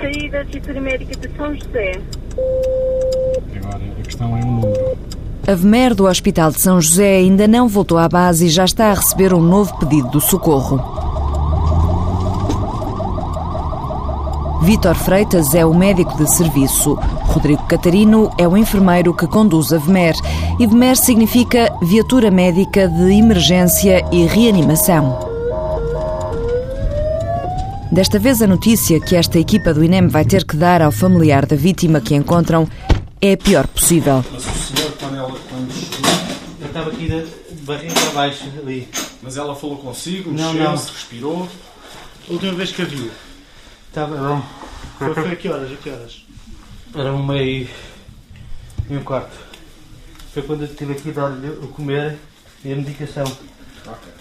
saí da assessoria médica de São José. Agora, a questão é o número. A VMER do Hospital de São José ainda não voltou à base e já está a receber um novo pedido do socorro. Vítor Freitas é o médico de serviço. Rodrigo Catarino é o enfermeiro que conduz a VMER. E VMER significa Viatura Médica de Emergência e Reanimação. Desta vez, a notícia que esta equipa do INEM vai ter que dar ao familiar da vítima que encontram é a pior possível. Mas o senhor, quando ela quando chegou, Eu estava aqui de barriga para baixo ali. mas ela falou consigo, Não, mexeu-se, respirou. A última vez que a vi. Estava. Era, foi, foi a que horas? A que horas? Era uma e. e um quarto. Foi quando eu estive aqui a dar-lhe o comer e a medicação. Ok.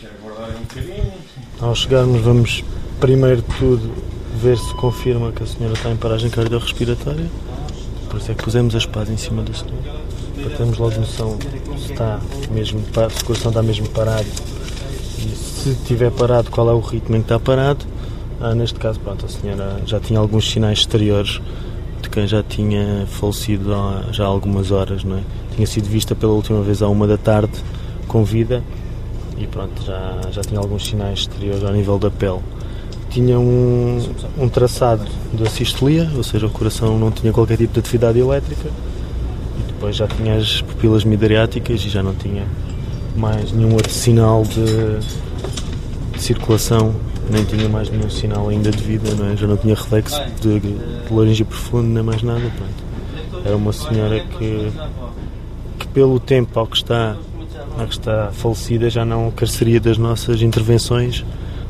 Quer aguardar aí um bocadinho? Ao chegarmos, vamos primeiro de tudo ver se confirma que a senhora está em paragem cardiorrespiratória. Por isso é que pusemos a espada em cima da senhora. Para termos logo noção se está mesmo, se o coração está mesmo parado. E se estiver parado, qual é o ritmo em que está parado. Ah, neste caso, pronto, a senhora já tinha alguns sinais exteriores de quem já tinha falecido há já há algumas horas, não é? Tinha sido vista pela última vez à uma da tarde, com vida, e pronto, já, já tinha alguns sinais exteriores ao nível da pele. Tinha um, um traçado da sistolia, ou seja, o coração não tinha qualquer tipo de atividade elétrica, e depois já tinha as pupilas midriáticas e já não tinha mais nenhum outro sinal de, circulação, nem tinha mais nenhum sinal ainda de vida, não é? já não tinha reflexo de, de laringe profundo, nem mais nada. Pronto. Era uma senhora que, que pelo tempo ao que está a que está falecida já não careceria das nossas intervenções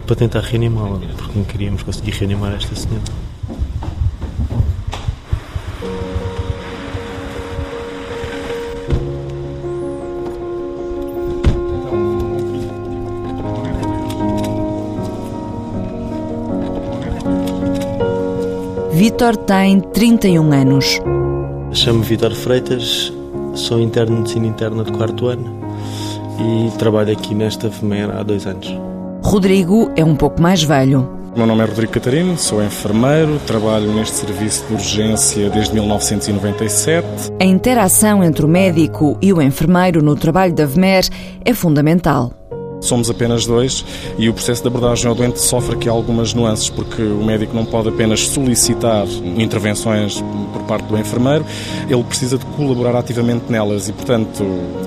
para tentar reanimá-la, porque não queríamos conseguir reanimar esta senhora. Vítor tem 31 anos. Chamo-me Vitor Freitas, sou interno de medicina interna de quarto ano e trabalho aqui nesta FMER há dois anos. Rodrigo é um pouco mais velho. Meu nome é Rodrigo Catarino, sou enfermeiro, trabalho neste serviço de urgência desde 1997. A interação entre o médico e o enfermeiro no trabalho da VMER é fundamental. Somos apenas dois e o processo de abordagem ao doente sofre aqui algumas nuances, porque o médico não pode apenas solicitar intervenções por parte do enfermeiro, ele precisa de colaborar ativamente nelas e, portanto,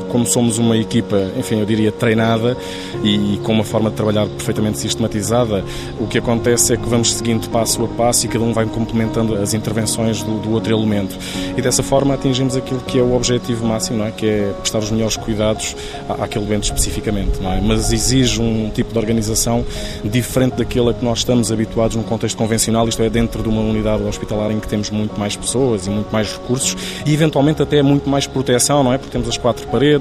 como somos uma equipa, enfim, eu diria treinada e com uma forma de trabalhar perfeitamente sistematizada, o que acontece é que vamos seguindo passo a passo e cada um vai complementando as intervenções do, do outro elemento. E dessa forma atingimos aquilo que é o objetivo máximo, é? que é prestar os melhores cuidados à- àquele doente especificamente. É? Mas exige um tipo de organização diferente daquela que nós estamos habituados num contexto convencional, isto é, dentro de uma unidade hospitalar em que temos muito mais pessoas e muito mais recursos e eventualmente até muito mais proteção, não é? Porque temos as quatro paredes,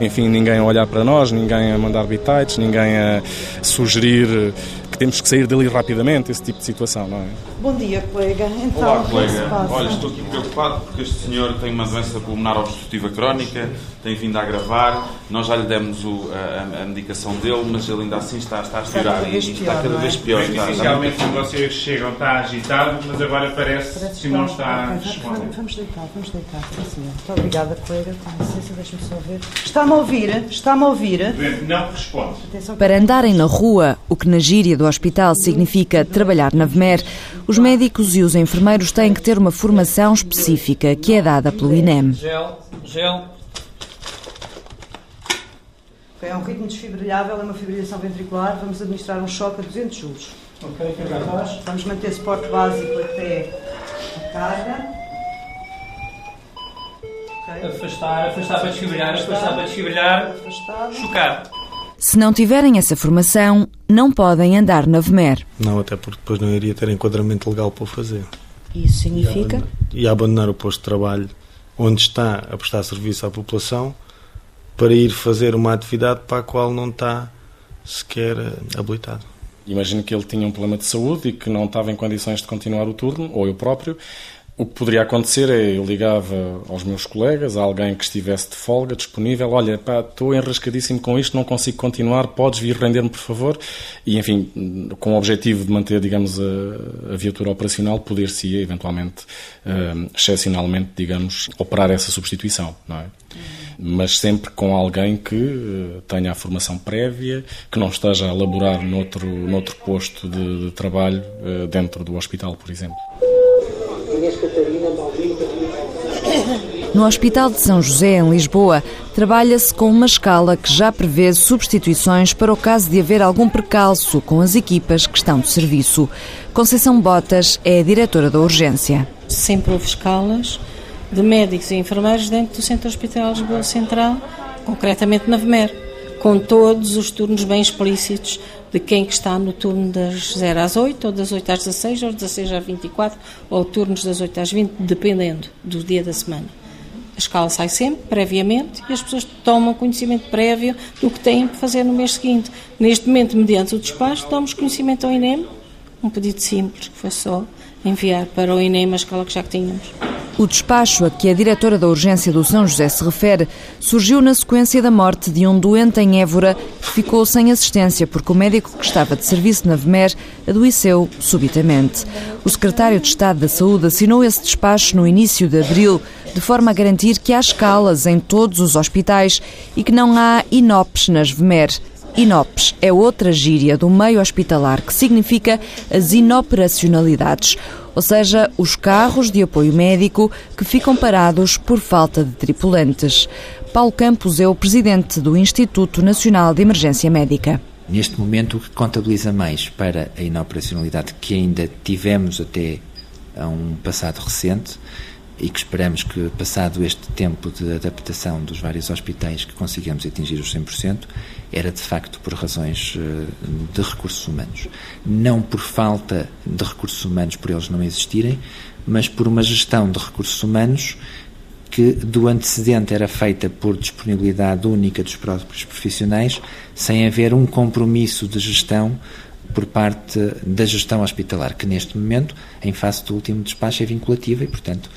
enfim, ninguém a olhar para nós, ninguém a mandar bitites, ninguém a sugerir que temos que sair dali rapidamente, esse tipo de situação, não é? Bom dia, colega. Então, Olá, é colega. Olha, estou aqui preocupado porque este senhor tem uma doença pulmonar obstrutiva crónica, tem vindo a agravar. Nós já lhe demos o- a, a- medicação dele, mas ele ainda assim está, está a estourar cada e está cada é? vez pior. Inicialmente, quando vocês chegam, está agitado, mas agora parece, Parece que não está Ok, vamos- vamos, deitar, vamos deitar. Sim, senhor. Muito obrigada, colega. Com licença, deixa-me só ver. Está-me a ouvir? Está-me a ouvir? Não responde. Para andarem na rua, o que na gíria do hospital significa trabalhar na VMER, os médicos e os enfermeiros têm que ter uma formação específica que é dada pelo INEM. Gel, gel. É um ritmo desfibrilhável, é uma fibrilação ventricular. Vamos administrar um choque a 200 joules. Ok, que agora faz? Vamos manter suporte básico até a carga. Ok. Afastar, afastar para desfibrilhar, afastar para desfibrilhar. Afastado. Chocar. Se não tiverem essa formação, não podem andar na VMER. Não, até porque depois não iria ter enquadramento legal para o fazer. Isso significa? E abandonar o posto de trabalho onde está a prestar serviço à população para ir fazer uma atividade para a qual não está sequer eh, habilitado. Imagino que ele tinha um problema de saúde e que não estava em condições de continuar o turno, ou eu próprio. O que poderia acontecer é eu ligava aos meus colegas, a alguém que estivesse de folga, disponível, olha, pá, estou enrascadíssimo com isto, não consigo continuar, podes vir render-me, por favor? E, enfim, com o objetivo de manter, digamos, a, a viatura operacional, poder-se eventualmente, uh, excepcionalmente, digamos, operar essa substituição, não é? Mas sempre com alguém que uh, tenha a formação prévia, que não esteja a laborar noutro, noutro posto de, de trabalho uh, dentro do hospital, por exemplo. No Hospital de São José, em Lisboa, trabalha-se com uma escala que já prevê substituições para o caso de haver algum percalço com as equipas que estão de serviço. Conceição Botas é a diretora da urgência. Sempre houve escalas de médicos e enfermeiros dentro do Centro Hospitalar de Lisboa Central, concretamente na VMER, com todos os turnos bem explícitos de quem que está no turno das 0 às 8, ou das 8 às 16, ou das 16 às 24, ou turnos das 8 às 20, dependendo do dia da semana. A escala sai sempre, previamente, e as pessoas tomam conhecimento prévio do que têm para fazer no mês seguinte. Neste momento, mediante o despacho, damos conhecimento ao INEM, um pedido simples, que foi só enviar para o INEM a escala que já tínhamos. O despacho a que a diretora da urgência do São José se refere surgiu na sequência da morte de um doente em Évora que ficou sem assistência porque o médico que estava de serviço na VMER adoeceu subitamente. O secretário de Estado da Saúde assinou esse despacho no início de abril, de forma a garantir que há escalas em todos os hospitais e que não há INOPs nas VMER. INOPS é outra gíria do meio hospitalar que significa as inoperacionalidades, ou seja, os carros de apoio médico que ficam parados por falta de tripulantes. Paulo Campos é o presidente do Instituto Nacional de Emergência Médica. Neste momento, o que contabiliza mais para a inoperacionalidade que ainda tivemos até a um passado recente e que esperamos que, passado este tempo de adaptação dos vários hospitais, que consigamos atingir os 100%, era de facto por razões eh, de recursos humanos. Não por falta de recursos humanos, por eles não existirem, mas por uma gestão de recursos humanos que do antecedente era feita por disponibilidade única dos próprios profissionais, sem haver um compromisso de gestão por parte da gestão hospitalar, que neste momento, em face do último despacho, é vinculativa e, portanto,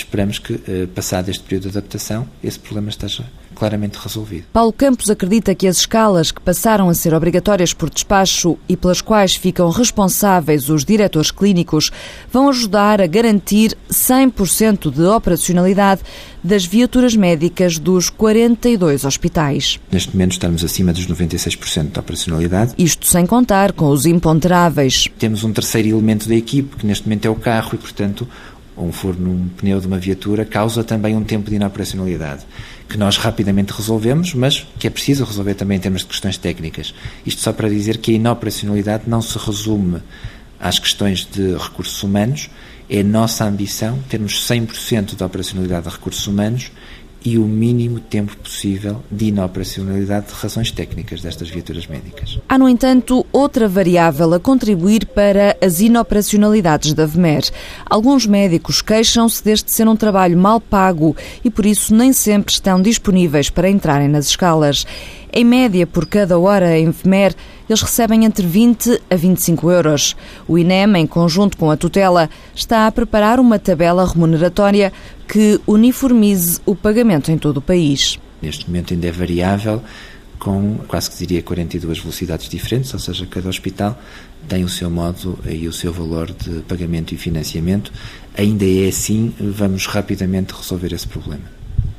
esperamos que, eh, passado este período de adaptação, esse problema esteja claramente resolvido. Paulo Campos acredita que as escalas que passaram a ser obrigatórias por despacho e pelas quais ficam responsáveis os diretores clínicos vão ajudar a garantir 100% de operacionalidade das viaturas médicas dos 42 hospitais. Neste momento estamos acima dos 96% de operacionalidade. Isto sem contar com os imponderáveis. Temos um terceiro elemento da equipe, que neste momento é o carro e, portanto, um furo num pneu de uma viatura causa também um tempo de inoperacionalidade, que nós rapidamente resolvemos, mas que é preciso resolver também em termos de questões técnicas. Isto só para dizer que a inoperacionalidade não se resume às questões de recursos humanos, é nossa ambição termos 100% de operacionalidade de recursos humanos e o mínimo tempo possível de inoperacionalidade de razões técnicas destas viaturas médicas. Há, no entanto, outra variável a contribuir para as inoperacionalidades da VMER. Alguns médicos queixam-se deste ser um trabalho mal pago e, por isso, nem sempre estão disponíveis para entrarem nas escalas. Em média, por cada hora em VMER, eles recebem entre 20 a 25 euros. O INEM, em conjunto com a tutela, está a preparar uma tabela remuneratória que uniformize o pagamento em todo o país. Neste momento ainda é variável, com quase que diria 42 velocidades diferentes, ou seja, cada hospital tem o seu modo e o seu valor de pagamento e financiamento. Ainda é assim, vamos rapidamente resolver esse problema.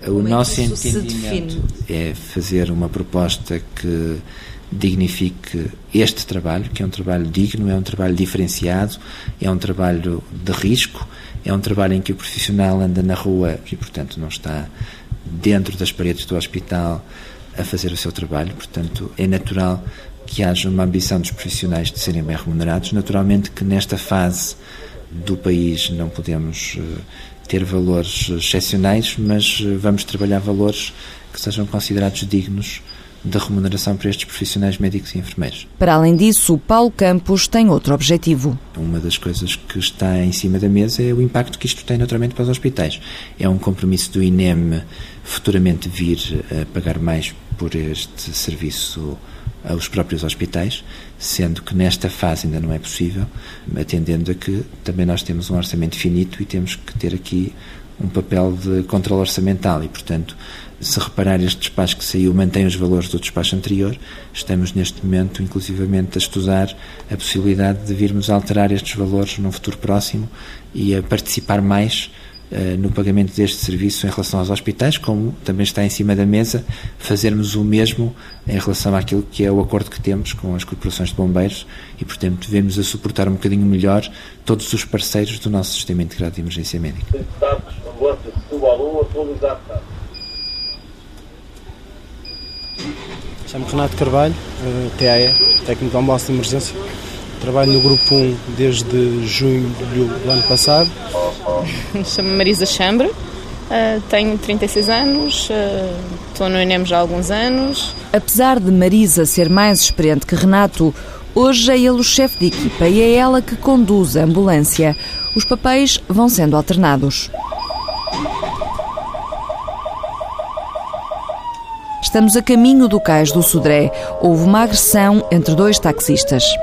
O é nosso entendimento é fazer uma proposta que dignifique este trabalho, que é um trabalho digno, é um trabalho diferenciado, é um trabalho de risco, é um trabalho em que o profissional anda na rua e, portanto, não está dentro das paredes do hospital a fazer o seu trabalho. Portanto, é natural que haja uma ambição dos profissionais de serem bem remunerados. Naturalmente que nesta fase do país não podemos uh, ter valores excepcionais, mas uh, vamos trabalhar valores que sejam considerados dignos da remuneração para estes profissionais médicos e enfermeiros. Para além disso, Paulo Campos tem outro objetivo. Uma das coisas que está em cima da mesa é o impacto que isto tem naturalmente para os hospitais. É um compromisso do INEM futuramente vir a pagar mais por este serviço aos próprios hospitais, sendo que nesta fase ainda não é possível, atendendo a que também nós temos um orçamento finito e temos que ter aqui um papel de controle orçamental e, portanto, se reparar este despacho que saiu mantém os valores do despacho anterior, estamos neste momento inclusivamente a estudar a possibilidade de virmos a alterar estes valores num futuro próximo e a participar mais uh, no pagamento deste serviço em relação aos hospitais, como também está em cima da mesa fazermos o mesmo em relação àquilo que é o acordo que temos com as corporações de bombeiros e, portanto, devemos a suportar um bocadinho melhor todos os parceiros do nosso sistema integrado de emergência médica. Chamo-me Renato Carvalho, eh, TAE, técnico de ambulância de emergência. Trabalho no grupo 1 desde junho do ano passado. Chamo-me Marisa Chambre, uh, tenho 36 anos, uh, estou no INEM já há alguns anos. Apesar de Marisa ser mais experiente que Renato, hoje é ele o chefe de equipa e é ela que conduz a ambulância. Os papéis vão sendo alternados. Estamos a caminho do cais do Sodré. Houve uma agressão entre dois taxistas. Está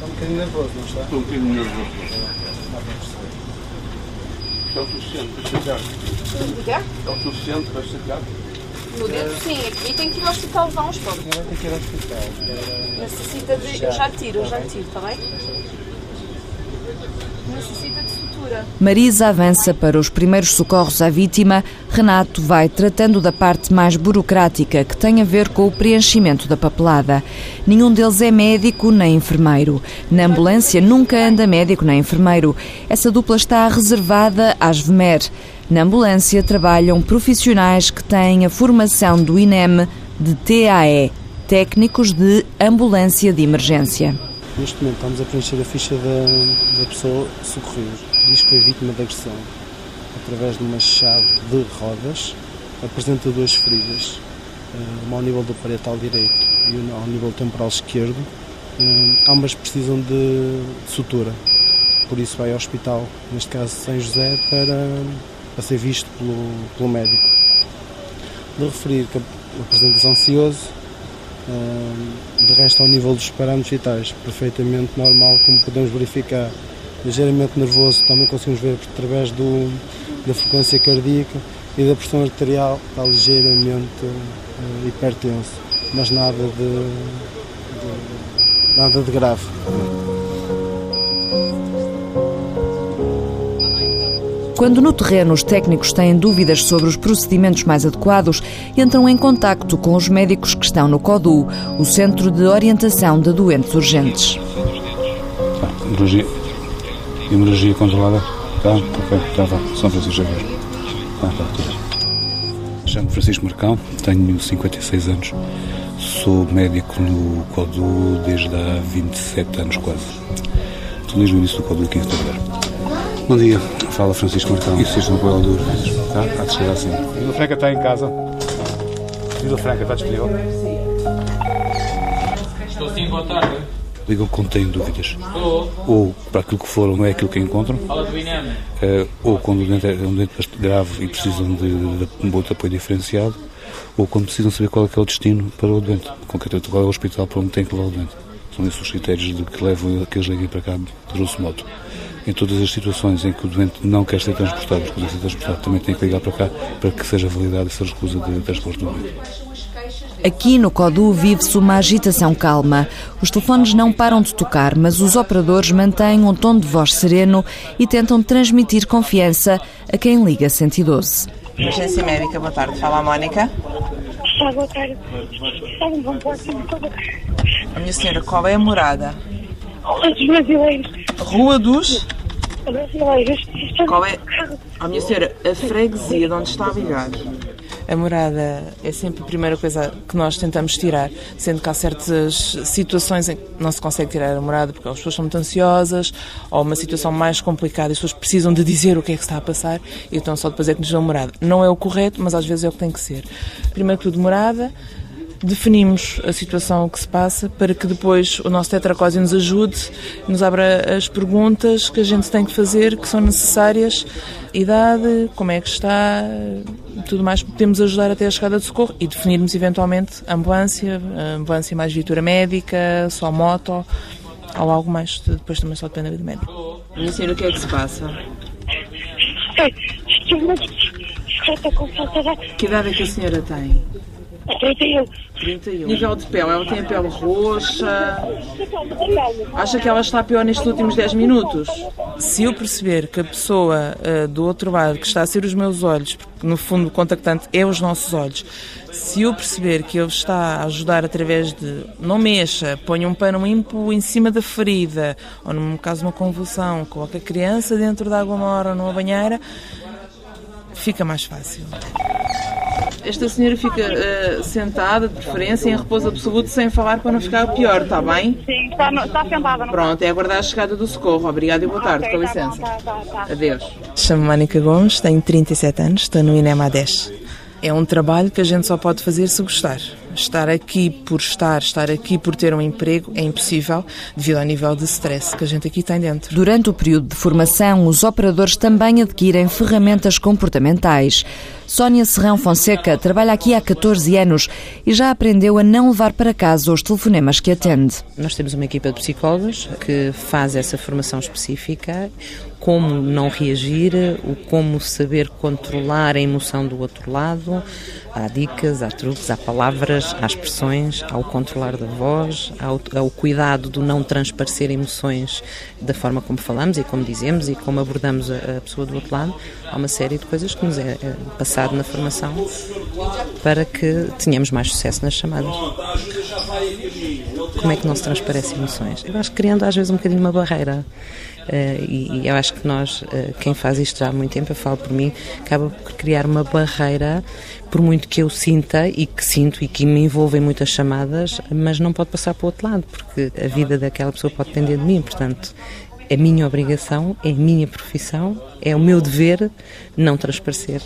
um bocadinho nervoso, não está? Estou um bocadinho nervoso. É o suficiente para chegar. É o suficiente para chegar. No dedo, sim. Aqui tem que ir ao hospital levar uns pobres. Não tem que ir ao hospital. Necessita de... Eu já tiro, eu já tiro, está bem? Necessita de. Marisa avança para os primeiros socorros à vítima. Renato vai tratando da parte mais burocrática que tem a ver com o preenchimento da papelada. Nenhum deles é médico nem enfermeiro. Na ambulância nunca anda médico nem enfermeiro. Essa dupla está reservada às VMER. Na ambulância trabalham profissionais que têm a formação do INEM de TAE, técnicos de ambulância de emergência. Neste momento estamos a preencher a ficha da, da pessoa socorrida. Diz que foi vítima de agressão através de uma chave de rodas. Apresenta duas feridas, eh, uma ao nível do parietal direito e uma ao nível temporal esquerdo. Eh, ambas precisam de sutura, por isso vai ao hospital, neste caso São José, para, para ser visto pelo, pelo médico. De referir que apresenta-se ansioso, de resto, ao nível dos parâmetros vitais, perfeitamente normal, como podemos verificar. Ligeiramente nervoso, também conseguimos ver através do, da frequência cardíaca e da pressão arterial, está ligeiramente uh, hipertenso, mas nada de, de, nada de grave. Quando no terreno os técnicos têm dúvidas sobre os procedimentos mais adequados, entram em contacto com os médicos que estão no CODU, o Centro de Orientação de Doentes Urgentes. Hemorragia, hemorragia controlada? Tá, ok, já vá. São Francisco Xavier. Tá, tá, tudo. Chamo Francisco Marcão, tenho 56 anos, sou médico no CODU desde há 27 anos quase. Estou desde o início do CODU 15 de fevereiro. Bom dia, fala Francisco Marcão. Isso é um apoio do tá? Há de chegar assim. Vila Franca está em casa. Vila Franca está disponível. Estou sim, boa tarde. Ligam quando têm dúvidas. Ou para aquilo que for, não é aquilo que encontram. Uh, ou quando o doente é um doente grave e precisam de, de, de um outro apoio diferenciado. Ou quando precisam saber qual é, é o destino para o doente. Concretamente, qual é o hospital para onde tem que levar o doente. São esses os critérios de que levam a que eles liguem para cá, grosso modo em todas as situações em que o doente não quer ser transportado, recusa ser transportado, também tem que ligar para cá para que seja validada essa recusa de transporte do doente. Aqui no CODU vive-se uma agitação calma. Os telefones não param de tocar, mas os operadores mantêm um tom de voz sereno e tentam transmitir confiança a quem liga 112. Agência Médica, boa tarde. Fala a Mónica. Está, boa tarde. A minha senhora, qual é a morada? Rua dos Brasileiros. Rua dos? Brasileiros. Qual é? A minha senhora, a freguesia de onde está a ligar? A morada é sempre a primeira coisa que nós tentamos tirar, sendo que há certas situações em que não se consegue tirar a morada porque as pessoas são muito ansiosas ou uma situação mais complicada e as pessoas precisam de dizer o que é que está a passar e então só depois é que nos dão morada. Não é o correto, mas às vezes é o que tem que ser. Primeiro tudo, morada, definimos a situação que se passa para que depois o nosso tetracósio nos ajude, nos abra as perguntas que a gente tem que fazer, que são necessárias, idade, como é que está, tudo mais, podemos ajudar até a chegada de socorro e definirmos eventualmente ambulância, ambulância mais viatura médica, só moto ou algo mais, depois também só depende do médico. Minha senhora, o que é que se passa? Que idade é que a senhora tem? 31. 31. Nível de pele, ela tem a pele roxa. Acha que ela está pior nestes últimos 10 minutos? Se eu perceber que a pessoa uh, do outro lado, que está a ser os meus olhos, porque no fundo o contactante é os nossos olhos, se eu perceber que ele está a ajudar através de não mexa, ponha um pano limpo em cima da ferida, ou no caso de uma convulsão, coloca a criança dentro da água mora ou numa banheira, fica mais fácil. Esta senhora fica uh, sentada, de preferência, em repouso absoluto, sem falar para não ficar pior, está bem? Sim, está, no, está sentada. Pronto, é aguardar a chegada do socorro. Obrigada e boa tarde, okay, com tá licença. Bom, tá, tá, tá. Adeus. Chamo-me Mónica Gomes, tenho 37 anos, estou no INEMA há 10. É um trabalho que a gente só pode fazer se gostar. Estar aqui por estar, estar aqui por ter um emprego é impossível devido ao nível de stress que a gente aqui tem dentro. Durante o período de formação, os operadores também adquirem ferramentas comportamentais. Sónia Serrão Fonseca trabalha aqui há 14 anos e já aprendeu a não levar para casa os telefonemas que atende. Nós temos uma equipa de psicólogos que faz essa formação específica, como não reagir, o como saber controlar a emoção do outro lado. Há dicas, há truques, há palavras, há expressões, há o controlar da voz, há o, cuidado do não transparecer emoções da forma como falamos e como dizemos e como abordamos a, a pessoa do outro lado. Há uma série de coisas que nos é, é passado na formação para que tenhamos mais sucesso nas chamadas. Como é que não se transparece emoções? Eu acho que criando às vezes um bocadinho uma barreira. Uh, e, eu acho que nós, uh, quem faz isto há muito tempo, eu falo por mim, acaba por criar uma barreira, por muito que eu sinta e que sinto e que me envolva em muitas chamadas, mas não pode passar para o outro lado, porque a vida daquela pessoa pode depender de mim, portanto. É minha obrigação, é minha profissão, é o meu dever não transparecer.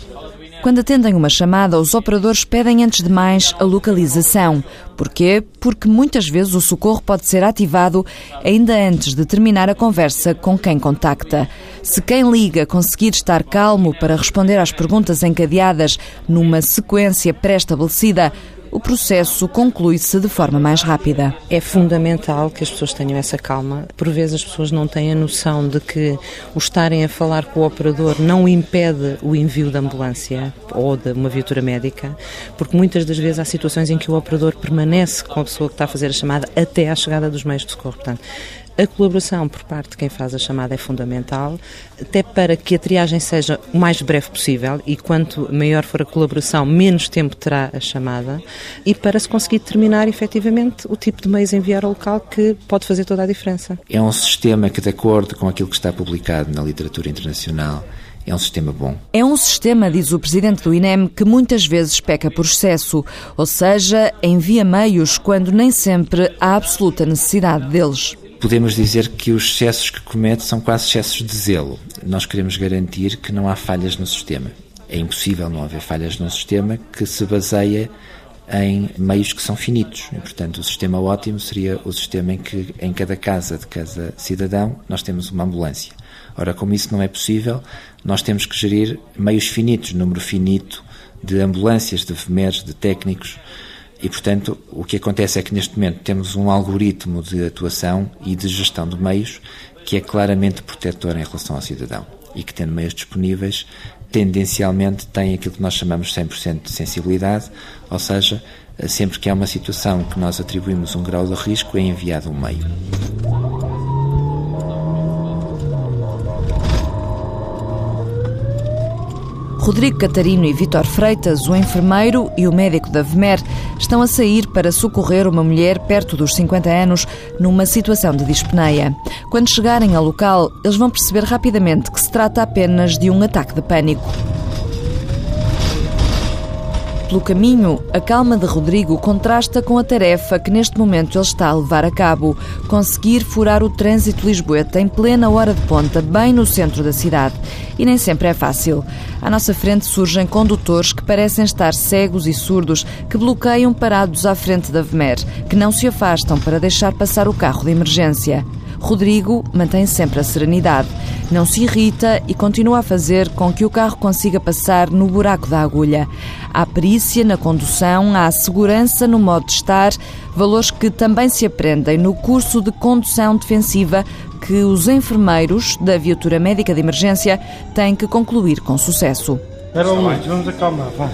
Quando atendem uma chamada, os operadores pedem antes de mais a localização. Porquê? Porque muitas vezes o socorro pode ser ativado ainda antes de terminar a conversa com quem contacta. Se quem liga conseguir estar calmo para responder às perguntas encadeadas numa sequência pré-estabelecida, o processo conclui-se de forma mais rápida. É fundamental que as pessoas tenham essa calma. Por vezes as pessoas não têm a noção de que o estarem a falar com o operador não impede o envio da ambulância ou de uma viatura médica, porque muitas das vezes há situações em que o operador permanece com a pessoa que está a fazer a chamada até à chegada dos meios de socorro. Portanto, a colaboração por parte de quem faz a chamada é fundamental, até para que a triagem seja o mais breve possível e quanto maior for a colaboração, menos tempo terá a chamada e para se conseguir determinar efetivamente o tipo de meios a enviar ao local que pode fazer toda a diferença. É um sistema que, de acordo com aquilo que está publicado na literatura internacional, é um sistema bom. É um sistema, diz o presidente do INEM, que muitas vezes peca por excesso, ou seja, envia meios quando nem sempre há absoluta necessidade deles podemos dizer que os excessos que comete são quase excessos de zelo. Nós queremos garantir que não há falhas no sistema. É impossível não haver falhas no sistema que se baseia em meios que são finitos. E, portanto, o sistema ótimo seria o sistema em que, em cada casa de cada cidadão, nós temos uma ambulância. Ora, como isso não é possível, nós temos que gerir meios finitos, número finito de ambulâncias, de enfermeiros, de técnicos, e, portanto, o que acontece é que neste momento temos um algoritmo de atuação e de gestão de meios que é claramente protetor em relação ao cidadão e que, tendo meios disponíveis, tendencialmente tem aquilo que nós chamamos 100% de sensibilidade, ou seja, sempre que há uma situação que nós atribuímos um grau de risco, é enviado um meio. Rodrigo Catarino e Vitor Freitas, o enfermeiro e o médico da VMER, estão a sair para socorrer uma mulher perto dos 50 anos numa situação de dispneia. Quando chegarem ao local, eles vão perceber rapidamente que se trata apenas de um ataque de pânico. Pelo caminho, a calma de Rodrigo contrasta com a tarefa que neste momento ele está a levar a cabo: conseguir furar o trânsito lisboeta em plena hora de ponta, bem no centro da cidade. E nem sempre é fácil. À nossa frente surgem condutores que parecem estar cegos e surdos, que bloqueiam parados à frente da VMER, que não se afastam para deixar passar o carro de emergência. Rodrigo mantém sempre a serenidade, não se irrita e continua a fazer com que o carro consiga passar no buraco da agulha. Há perícia na condução, há segurança no modo de estar, valores que também se aprendem no curso de condução defensiva que os enfermeiros da viatura médica de emergência têm que concluir com sucesso. Era Luís, vamos acalmar, vá.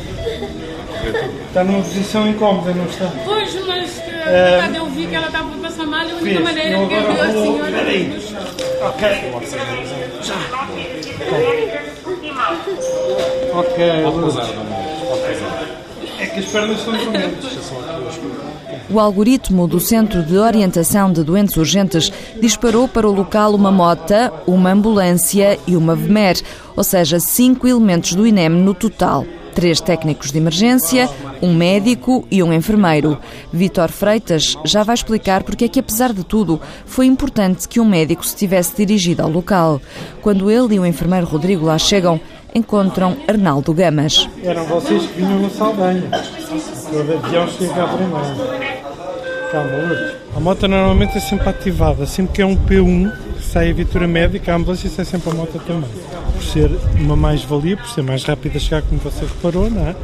Está numa posição incómoda, não está? Pois, uh, eu vi que ela estava a passar mal, a única maneira que eu vi a senhora peraí. chão. Ok. Já. Ok, Luís. É que as pernas estão. O algoritmo do Centro de Orientação de Doentes Urgentes disparou para o local uma mota, uma ambulância e uma VMER, ou seja, cinco elementos do INEM no total. Três técnicos de emergência, um médico e um enfermeiro. Vítor Freitas já vai explicar porque é que, apesar de tudo, foi importante que um médico se tivesse dirigido ao local. Quando ele e o enfermeiro Rodrigo lá chegam, encontram Arnaldo Gamas. Eram vocês que vinham no Saldanha. O avião chega primeiro. Calma, Lourdes. A moto normalmente é sempre ativada. Sempre que é um P1 que sai a viatura médica, a ambulância sai sempre a moto também. Por ser uma mais-valia, por ser mais rápida a chegar, como você reparou, não é?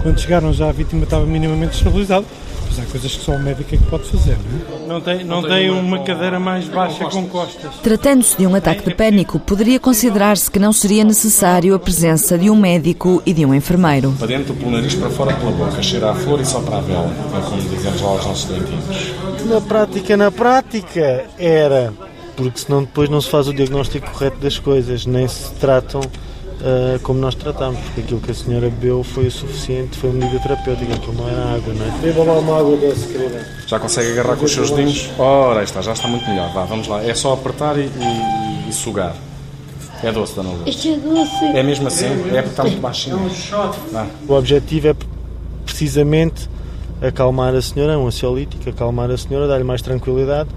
Quando chegaram já a vítima estava minimamente estabilizada. Mas há coisas que só o médico é que pode fazer, não é? Não tem, não tem uma cadeira mais baixa com costas. Tratando-se de um ataque de pânico, poderia considerar-se que não seria necessário a presença de um médico e de um enfermeiro. Para dentro, pelo nariz, para fora, pela boca. Cheira a flor e só para a vela. É como dizemos lá aos nossos dentinhos. Na prática, na prática, era. Porque senão depois não se faz o diagnóstico correto das coisas, nem se tratam ah, como nós tratamos, porque aquilo que a senhora bebeu foi o suficiente, foi uma medida terapêutica, aquilo não era água, não é? Beba lá uma água doce, querida. Já consegue agarrar com os seus dedinhos? Ora, está, já está muito melhor. Vá, vamos lá. É só apertar e, e- e sugar. É doce, Dona Lourdes. Isto é doce. É mesmo assim? É porque está muito baixinho. Vá. O objetivo é precisamente acalmar a senhora, é um ansiolítico, acalmar a senhora, dar-lhe mais tranquilidade.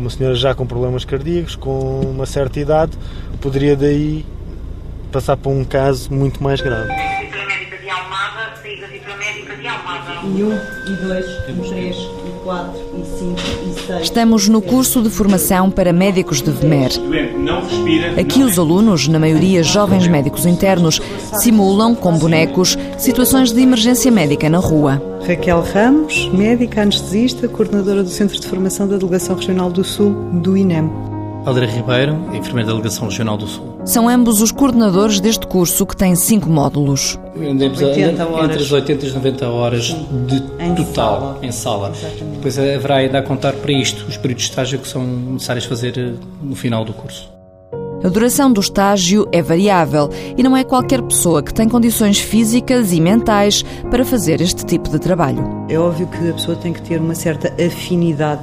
Uma senhora já com problemas cardíacos, com uma certa idade, poderia daí passar para um caso muito mais grave. E um, e dois, e três, e quatro, e cinco, e seis. Estamos no curso de formação para médicos de VMER. Aqui os alunos, na maioria jovens médicos internos, simulam com bonecos situações de emergência médica na rua. Raquel Ramos, médica anestesista, coordenadora do Centro de Formação da Delegação Regional do Sul, do INEM. Aldra Ribeiro, enfermeira da Delegação Regional do Sul. São ambos os coordenadores deste curso que tem cinco módulos. Andemos a- 80 entre as 80 e as 90 horas de Em total sala. em sala. Depois haverá ainda a contar para isto os períodos de estágio que são necessários fazer eh, no final do curso. A duração do estágio é variável e não é qualquer pessoa que tem condições físicas e mentais para fazer este tipo de trabalho. É óbvio que a pessoa tem que ter uma certa afinidade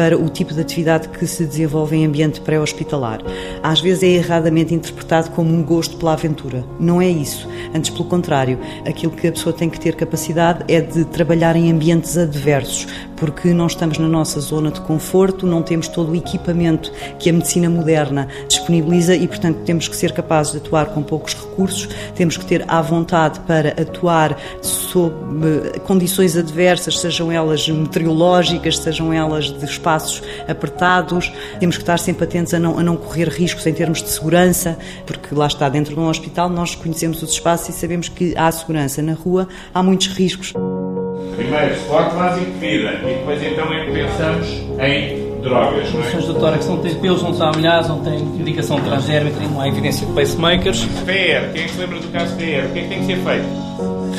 para o tipo de atividade que se desenvolve em ambiente pré-hospitalar. Às vezes é erradamente interpretado como um gosto pela aventura. Não é isso. Antes, pelo contrário, aquilo que a pessoa tem que ter capacidade é de trabalhar em ambientes adversos, porque não estamos na nossa zona de conforto, não temos todo o equipamento que a medicina moderna disponibiliza e, portanto, temos que ser capazes de atuar com poucos recursos, temos que ter à vontade para atuar sob eh, condições adversas, sejam elas meteorológicas, sejam elas de espaços apertados, temos que estar sempre atentos a não, a não correr riscos em termos de segurança, porque lá está, dentro de um hospital, nós conhecemos os espaços e sabemos que há segurança. Na rua há muitos riscos. Primeiro, suporte básico de vida e depois então é que pensamos em drogas, não Condições é? do tórax não têm pelos, não estão amelhados, não têm indicação transdérmica, não há evidência de pacemakers. PR, quem é que se lembra do caso PR? O que é que tem que ser feito?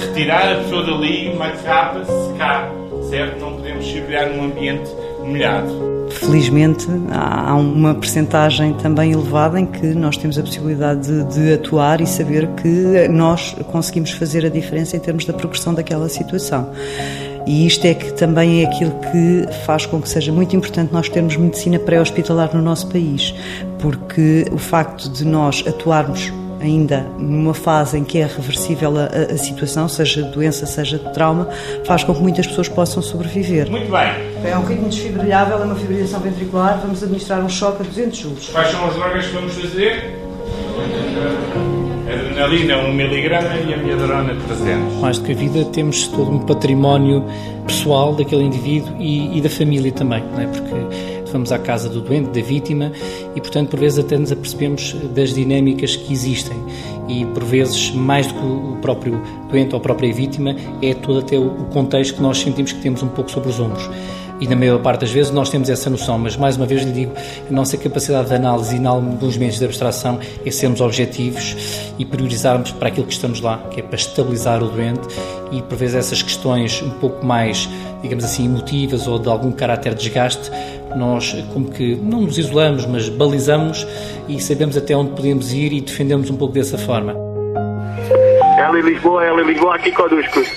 Retirar a pessoa dali, uma capa, secar, certo? Não podemos mergulhar num ambiente molhado. Felizmente há uma percentagem também elevada em que nós temos a possibilidade de, de atuar e saber que nós conseguimos fazer a diferença em termos da progressão daquela situação. E isto é que também é aquilo que faz com que seja muito importante nós termos medicina pré-hospitalar no nosso país, porque o facto de nós atuarmos ainda numa fase em que é reversível a, a, situação, seja de doença, seja de trauma, faz com que muitas pessoas possam sobreviver. Muito bem. É um ritmo desfibrilhável, é uma fibrilação ventricular, vamos administrar um choque a 200 joules. Quais são as drogas que vamos fazer? Adrenalina 1 mg e a miadrona 300. Mais do que a vida, temos todo um património pessoal daquele indivíduo e, e da família também, não é? porque vamos à casa do doente, da vítima, e portanto por vezes até nos apercebemos das dinâmicas que existem. E por vezes mais do que o próprio doente ou a própria vítima é todo até o contexto que nós sentimos que temos um pouco sobre os ombros. E na maior parte das vezes nós temos essa noção, mas mais uma vez lhe digo, a nossa capacidade de análise e em alguns momentos de abstração é sermos objetivos e priorizarmos para aquilo que estamos lá, que é para estabilizar o doente e por vezes essas questões um pouco mais, digamos assim, emotivas ou de algum caráter de desgaste, nós como que não nos isolamos, mas balizamos e sabemos até onde podemos ir e defendemos um pouco dessa forma. Ela em Lisboa, ela em Lisboa, aqui Codou, escudo.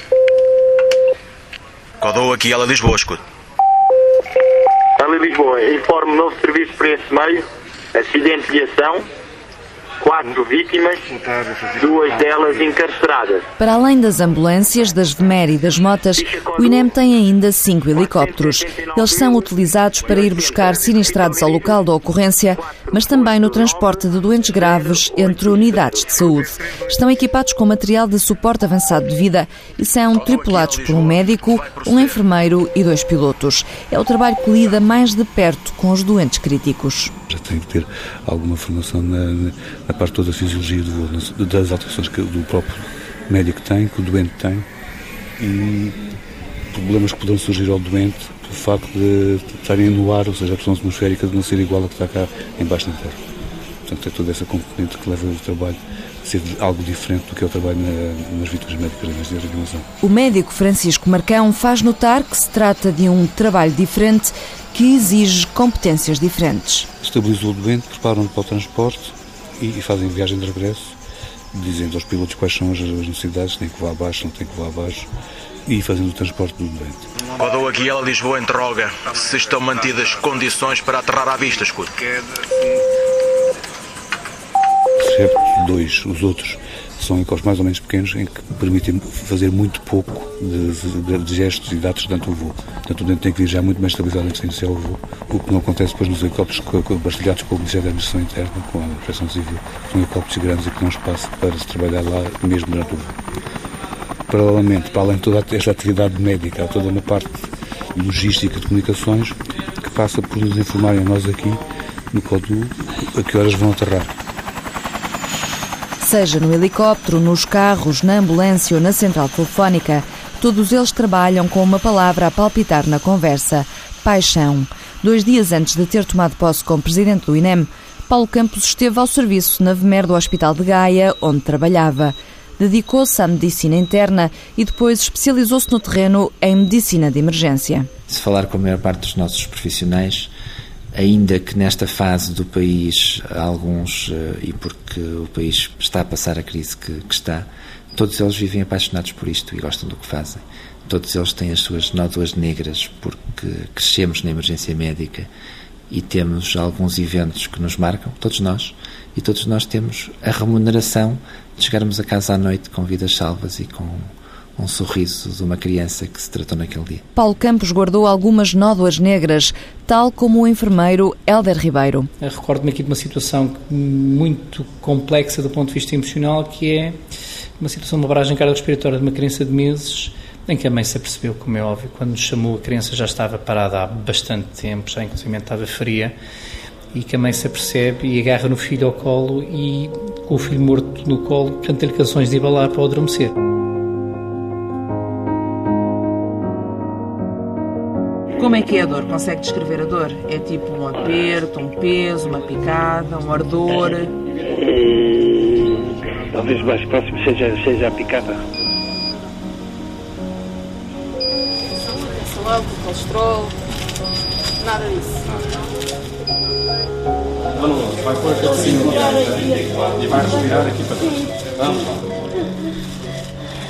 Codou aqui, ela em Lisboa, escudo. Ela em Lisboa, informe novo serviço para esse meio, acidente de ação, quatro vítimas, duas delas encarceradas. Para além das ambulâncias, das VMER e das motas, o INEM tem ainda cinco helicópteros. Eles são utilizados para ir buscar sinistrados ao local da ocorrência, mas também no transporte de doentes graves entre unidades de saúde. Estão equipados com material de suporte avançado de vida e são tripulados por um médico, um enfermeiro e dois pilotos. É o trabalho que lida mais de perto com os doentes críticos. Já tem que ter alguma formação na, na parte toda da fisiologia do voo, das alterações que o próprio médico tem, que o doente tem e problemas que poderão surgir ao doente pelo facto de estarem no ar, ou seja, a pressão atmosférica de não ser igual a que está cá embaixo na Terra. Portanto, é toda essa componente que leva o trabalho a ser algo diferente do que é o trabalho na, nas vítimas médicas de reanimação. O médico Francisco Marcão faz notar que se trata de um trabalho diferente que exige competências diferentes. Estabilizam o doente, preparam-no para o transporte, e, e fazem viagem de regresso, dizendo aos pilotos quais são as necessidades, tem que voar abaixo, não tem que voar abaixo, e fazendo o transporte do doente. Rodou aqui ela Lisboa interroga se estão mantidas condições para aterrar à vista, escudo. Excepto dois, os outros são helicópteros mais ou menos pequenos em que permitem fazer muito pouco de, de, de gestos e dados durante o voo. Portanto, o dente tem que vir já muito mais estabilizado antes de iniciar o voo, o que não acontece depois nos helicópteros bastilhados com o Ministério da Administração Interna, com a Proteção Civil. São helicópteros grandes e que não espaço para se trabalhar lá mesmo durante o voo. Paralelamente, para além de toda esta atividade médica, há toda uma parte logística de comunicações que passa por nos informarem a nós aqui no CODU a que horas vão aterrar Seja no helicóptero, nos carros, na ambulância ou na central telefónica, todos eles trabalham com uma palavra a palpitar na conversa: paixão. Dois dias antes de ter tomado posse como presidente do INEM, Paulo Campos esteve ao serviço na VMER do Hospital de Gaia, onde trabalhava. Dedicou-se à medicina interna e depois especializou-se no terreno em medicina de emergência. Se falar com a maior parte dos nossos profissionais, ainda que nesta fase do país, alguns, eh, e porque o país está a passar a crise que, que, está, todos eles vivem apaixonados por isto e gostam do que fazem. Todos eles têm as suas nódoas negras porque crescemos na emergência médica e temos alguns eventos que nos marcam, todos nós, e todos nós temos a remuneração de chegarmos a casa à noite com vidas salvas e com um sorriso de uma criança que se tratou naquele dia. Paulo Campos guardou algumas nódoas negras, tal como o enfermeiro Helder Ribeiro. Recordo-me aqui de uma situação muito complexa do ponto de vista emocional, que é uma situação de uma barragem cardiorrespiratória de uma criança de meses, em que a mãe se apercebeu, como é óbvio, quando nos chamou, a criança já estava parada há bastante tempo, já inclusive estava fria, e que a mãe se apercebe e agarra no filho ao colo e, com o filho morto no colo, canta-lhe canções de Ibalá para o adormecer. Como é que é a dor? Consegue descrever a dor? É tipo um aperto, um peso, uma picada, um ardor? Hum, talvez mais próximo seja, seja a picada. Pressão alta, colesterol, nada disso. Vamos, vai pôr aquele cima e vai respirar aqui para trás. Vamos lá.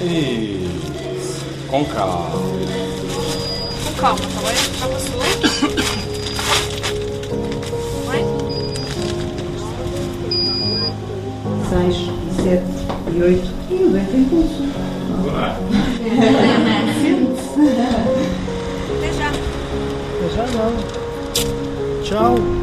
Isso. Com calma calma, tá bem? Já passou. Vai. 6, sete e oito. E o bem tem pulso. Sente-se. Até já. Até já não. Tchau.